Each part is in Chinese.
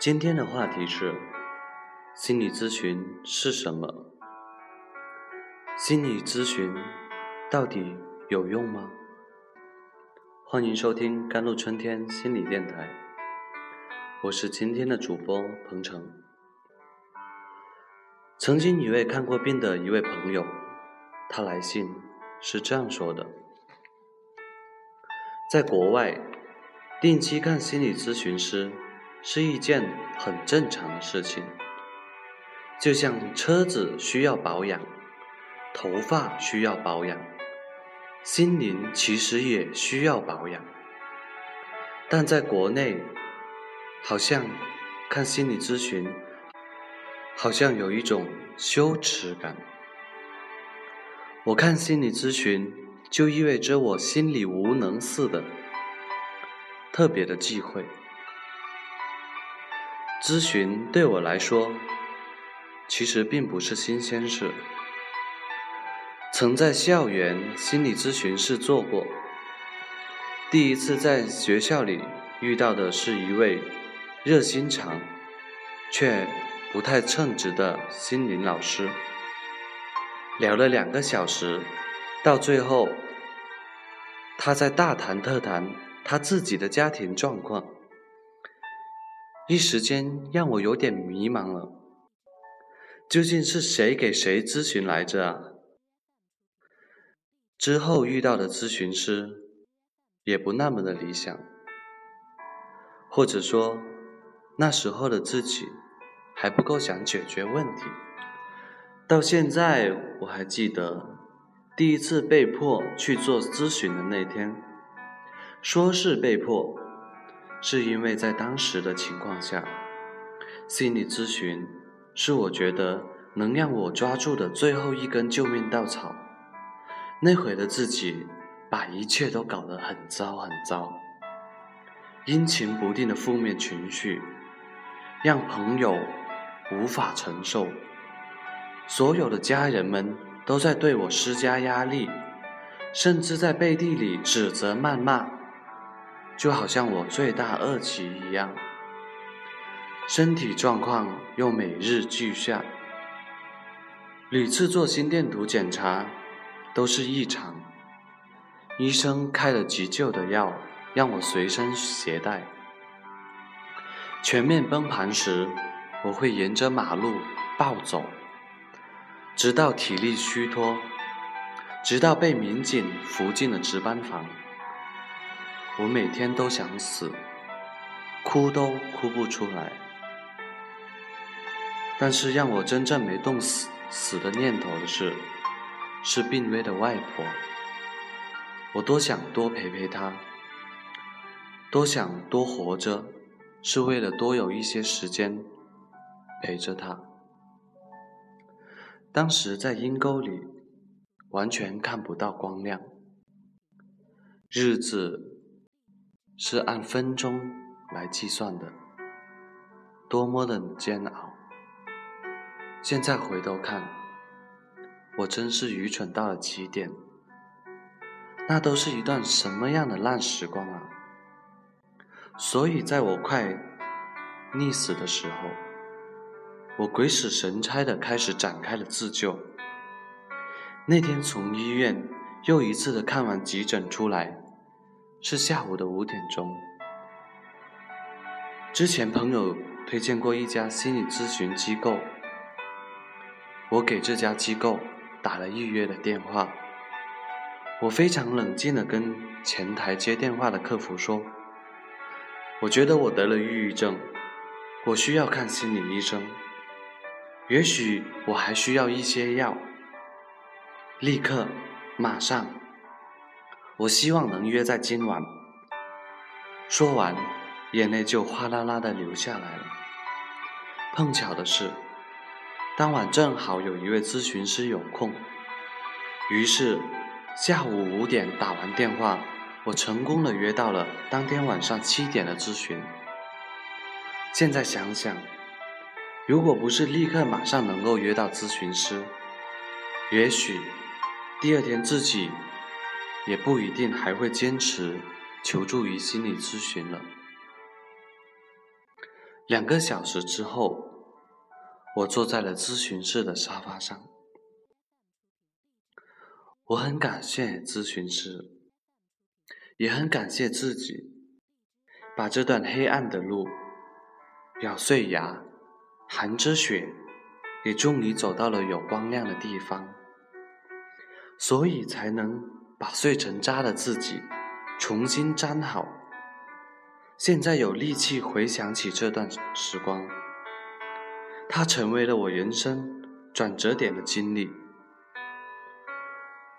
今天的话题是：心理咨询是什么？心理咨询到底有用吗？欢迎收听甘露春天心理电台，我是今天的主播彭程。曾经一位看过病的一位朋友，他来信是这样说的：在国外，定期看心理咨询师。是一件很正常的事情，就像车子需要保养，头发需要保养，心灵其实也需要保养。但在国内，好像看心理咨询，好像有一种羞耻感。我看心理咨询，就意味着我心里无能似的，特别的忌讳。咨询对我来说，其实并不是新鲜事。曾在校园心理咨询室做过，第一次在学校里遇到的是一位热心肠却不太称职的心灵老师，聊了两个小时，到最后，他在大谈特谈他自己的家庭状况。一时间让我有点迷茫了，究竟是谁给谁咨询来着啊？之后遇到的咨询师也不那么的理想，或者说那时候的自己还不够想解决问题。到现在我还记得第一次被迫去做咨询的那天，说是被迫。是因为在当时的情况下，心理咨询是我觉得能让我抓住的最后一根救命稻草。那会的自己把一切都搞得很糟很糟，阴晴不定的负面情绪让朋友无法承受，所有的家人们都在对我施加压力，甚至在背地里指责谩骂。就好像我罪大恶极一样，身体状况又每日俱下，屡次做心电图检查都是异常，医生开了急救的药让我随身携带。全面崩盘时，我会沿着马路暴走，直到体力虚脱，直到被民警扶进了值班房。我每天都想死，哭都哭不出来。但是让我真正没动死死的念头的是，是病危的外婆。我多想多陪陪她，多想多活着，是为了多有一些时间陪着她。当时在阴沟里，完全看不到光亮，日子。是按分钟来计算的，多么的煎熬！现在回头看，我真是愚蠢到了极点。那都是一段什么样的烂时光啊！所以在我快溺死的时候，我鬼使神差的开始展开了自救。那天从医院又一次的看完急诊出来。是下午的五点钟。之前朋友推荐过一家心理咨询机构，我给这家机构打了预约的电话。我非常冷静地跟前台接电话的客服说：“我觉得我得了抑郁症，我需要看心理医生，也许我还需要一些药，立刻，马上。”我希望能约在今晚。说完，眼泪就哗啦啦的流下来了。碰巧的是，当晚正好有一位咨询师有空，于是下午五点打完电话，我成功的约到了当天晚上七点的咨询。现在想想，如果不是立刻马上能够约到咨询师，也许第二天自己。也不一定还会坚持求助于心理咨询了。两个小时之后，我坐在了咨询室的沙发上。我很感谢咨询师，也很感谢自己，把这段黑暗的路咬碎牙，含着血，也终于走到了有光亮的地方，所以才能把碎成渣的自己重新粘好。现在有力气回想起这段时光，它成为了我人生转折点的经历。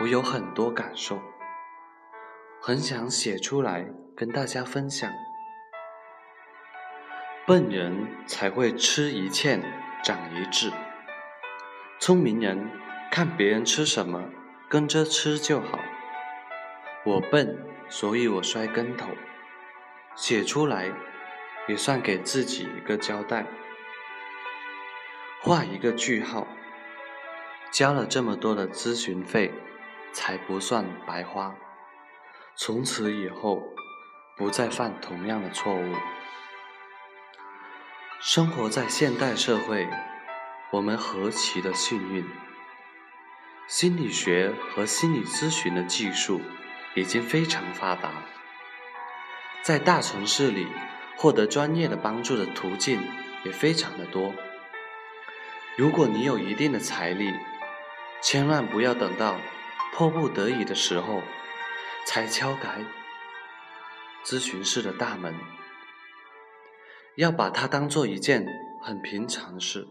我有很多感受，很想写出来跟大家分享。笨人才会吃一堑长一智，聪明人看别人吃什么跟着吃就好。我笨，所以我摔跟头，写出来也算给自己一个交代，画一个句号。交了这么多的咨询费。才不算白花。从此以后，不再犯同样的错误。生活在现代社会，我们何其的幸运！心理学和心理咨询的技术已经非常发达，在大城市里获得专业的帮助的途径也非常的多。如果你有一定的财力，千万不要等到。迫不得已的时候，才敲开咨询室的大门。要把它当做一件很平常的事，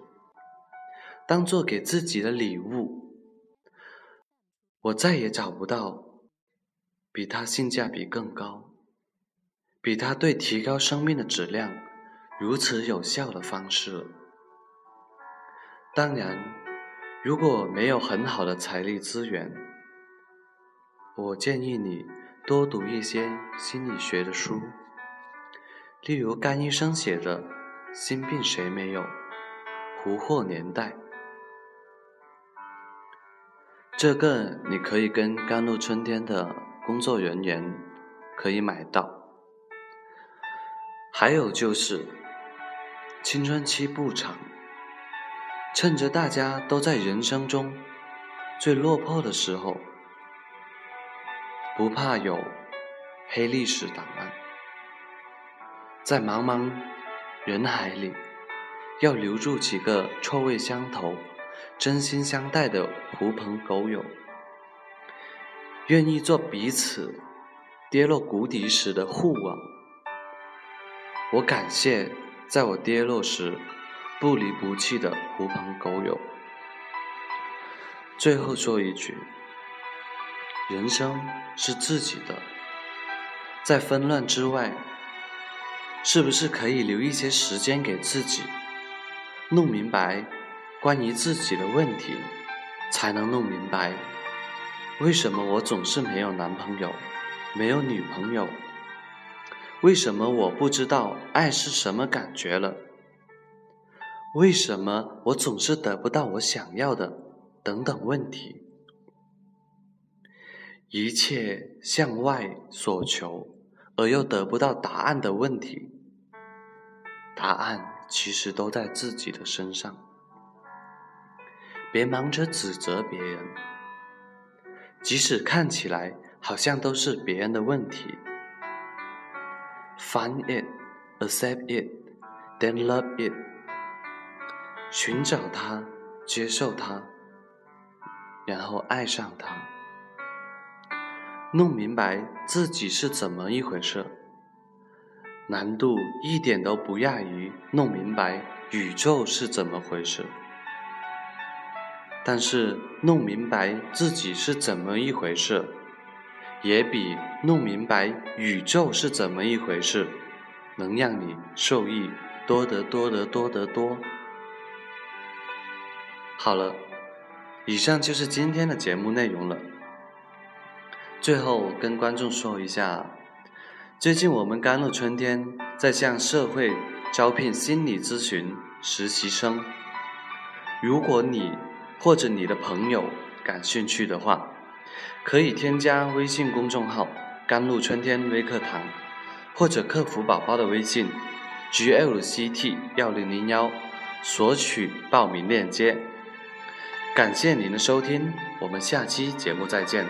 当做给自己的礼物。我再也找不到比它性价比更高、比它对提高生命的质量如此有效的方式。当然，如果没有很好的财力资源，我建议你多读一些心理学的书，例如甘医生写的《心病谁没有》，《胡祸年代》。这个你可以跟甘露春天的工作人员可以买到。还有就是青春期不长，趁着大家都在人生中最落魄的时候。不怕有黑历史档案，在茫茫人海里，要留住几个臭味相投、真心相待的狐朋狗友，愿意做彼此跌落谷底时的护网。我感谢在我跌落时不离不弃的狐朋狗友。最后说一句。人生是自己的，在纷乱之外，是不是可以留一些时间给自己，弄明白关于自己的问题，才能弄明白为什么我总是没有男朋友，没有女朋友，为什么我不知道爱是什么感觉了，为什么我总是得不到我想要的，等等问题。一切向外所求而又得不到答案的问题，答案其实都在自己的身上。别忙着指责别人，即使看起来好像都是别人的问题。Find it, accept it, then love it。寻找它，接受它，然后爱上它。弄明白自己是怎么一回事，难度一点都不亚于弄明白宇宙是怎么回事。但是弄明白自己是怎么一回事，也比弄明白宇宙是怎么一回事，能让你受益多得多得多得多。好了，以上就是今天的节目内容了。最后跟观众说一下，最近我们甘露春天在向社会招聘心理咨询实习生。如果你或者你的朋友感兴趣的话，可以添加微信公众号“甘露春天微课堂”，或者客服宝宝的微信 GLCT 幺零零幺索取报名链接。感谢您的收听，我们下期节目再见。